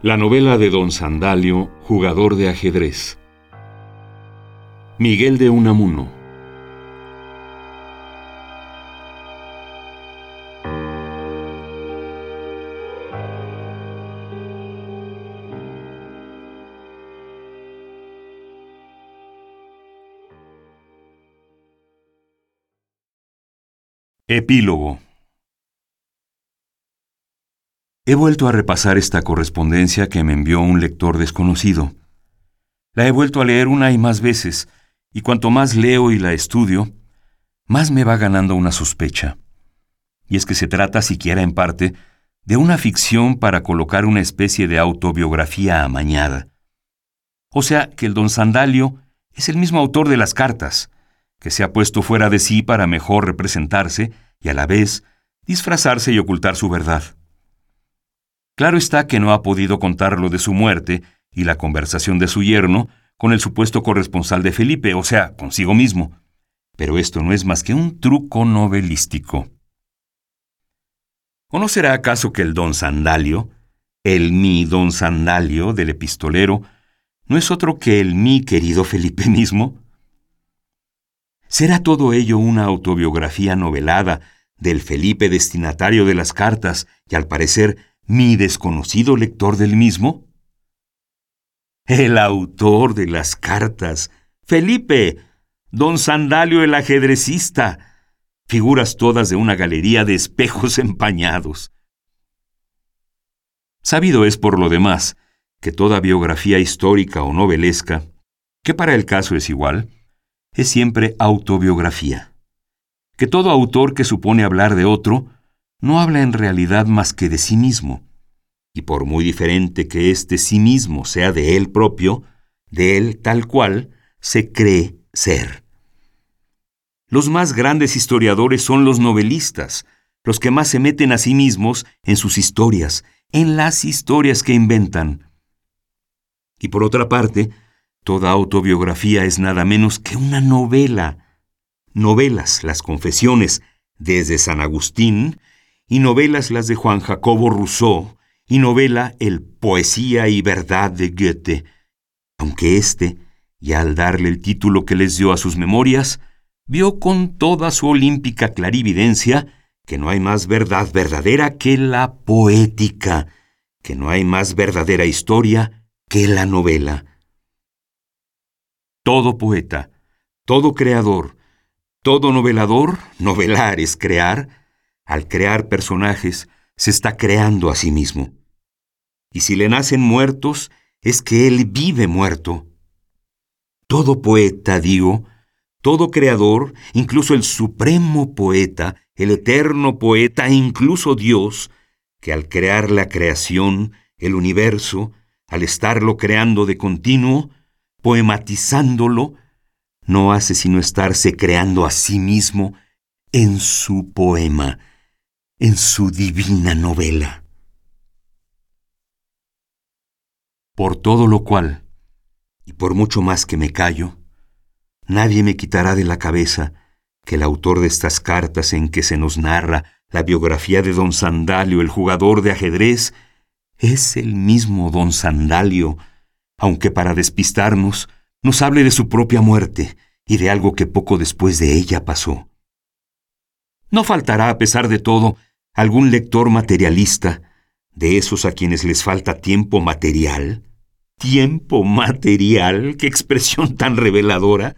La novela de Don Sandalio, jugador de ajedrez. Miguel de Unamuno. Epílogo. He vuelto a repasar esta correspondencia que me envió un lector desconocido. La he vuelto a leer una y más veces, y cuanto más leo y la estudio, más me va ganando una sospecha. Y es que se trata, siquiera en parte, de una ficción para colocar una especie de autobiografía amañada. O sea, que el don Sandalio es el mismo autor de las cartas, que se ha puesto fuera de sí para mejor representarse y a la vez disfrazarse y ocultar su verdad. Claro está que no ha podido contar lo de su muerte y la conversación de su yerno con el supuesto corresponsal de Felipe, o sea, consigo mismo. Pero esto no es más que un truco novelístico. ¿O no será acaso que el don Sandalio, el mi don Sandalio del epistolero, no es otro que el mi querido Felipe mismo? ¿Será todo ello una autobiografía novelada del Felipe destinatario de las cartas y al parecer mi desconocido lector del mismo? El autor de las cartas, Felipe, don Sandalio el ajedrecista, figuras todas de una galería de espejos empañados. Sabido es por lo demás que toda biografía histórica o novelesca, que para el caso es igual, es siempre autobiografía. Que todo autor que supone hablar de otro no habla en realidad más que de sí mismo, y por muy diferente que este sí mismo sea de él propio, de él tal cual se cree ser. Los más grandes historiadores son los novelistas, los que más se meten a sí mismos en sus historias, en las historias que inventan. Y por otra parte, toda autobiografía es nada menos que una novela. Novelas, las confesiones, desde San Agustín, y novelas las de Juan Jacobo Rousseau, y novela el Poesía y Verdad de Goethe, aunque éste, ya al darle el título que les dio a sus memorias, vio con toda su olímpica clarividencia que no hay más verdad verdadera que la poética, que no hay más verdadera historia que la novela. Todo poeta, todo creador, todo novelador, novelar es crear, al crear personajes, se está creando a sí mismo. Y si le nacen muertos, es que él vive muerto. Todo poeta, digo, todo creador, incluso el supremo poeta, el eterno poeta e incluso Dios, que al crear la creación, el universo, al estarlo creando de continuo, poematizándolo, no hace sino estarse creando a sí mismo en su poema, en su divina novela. Por todo lo cual, y por mucho más que me callo, nadie me quitará de la cabeza que el autor de estas cartas en que se nos narra la biografía de don Sandalio, el jugador de ajedrez, es el mismo don Sandalio, aunque para despistarnos nos hable de su propia muerte y de algo que poco después de ella pasó. No faltará, a pesar de todo, algún lector materialista, de esos a quienes les falta tiempo material. ¿Tiempo material? ¡Qué expresión tan reveladora!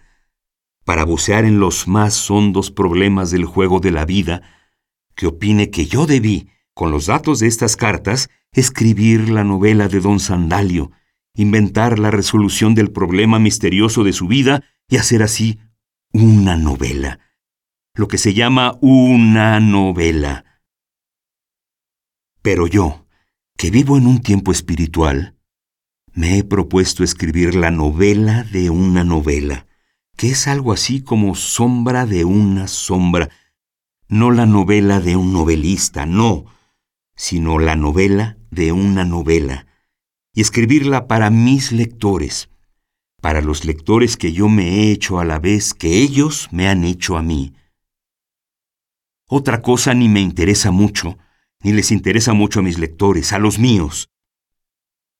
Para bucear en los más hondos problemas del juego de la vida, que opine que yo debí, con los datos de estas cartas, escribir la novela de don Sandalio, inventar la resolución del problema misterioso de su vida y hacer así una novela. Lo que se llama una novela. Pero yo, que vivo en un tiempo espiritual, me he propuesto escribir la novela de una novela, que es algo así como sombra de una sombra, no la novela de un novelista, no, sino la novela de una novela, y escribirla para mis lectores, para los lectores que yo me he hecho a la vez que ellos me han hecho a mí. Otra cosa ni me interesa mucho, ni les interesa mucho a mis lectores, a los míos.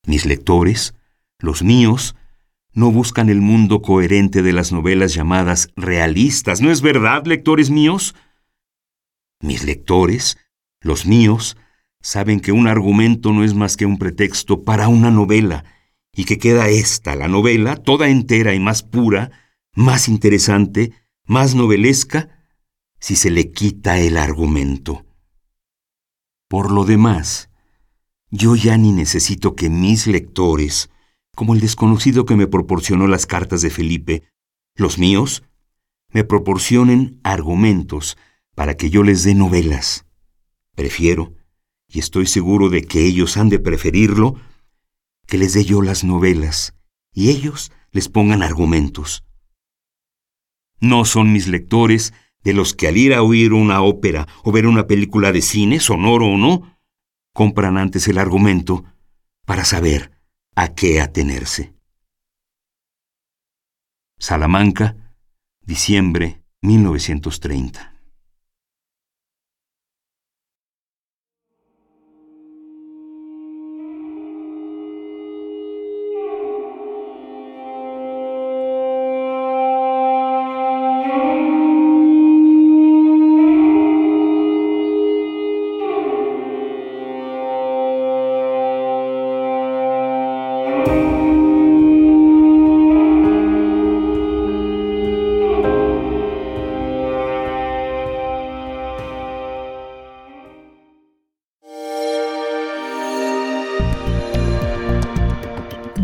Mis lectores, los míos, no buscan el mundo coherente de las novelas llamadas realistas. ¿No es verdad, lectores míos? Mis lectores, los míos, saben que un argumento no es más que un pretexto para una novela, y que queda esta, la novela, toda entera y más pura, más interesante, más novelesca, si se le quita el argumento. Por lo demás, yo ya ni necesito que mis lectores, como el desconocido que me proporcionó las cartas de Felipe, los míos, me proporcionen argumentos para que yo les dé novelas. Prefiero, y estoy seguro de que ellos han de preferirlo, que les dé yo las novelas y ellos les pongan argumentos. No son mis lectores de los que al ir a oír una ópera o ver una película de cine, sonoro o no, compran antes el argumento para saber a qué atenerse. Salamanca, diciembre 1930.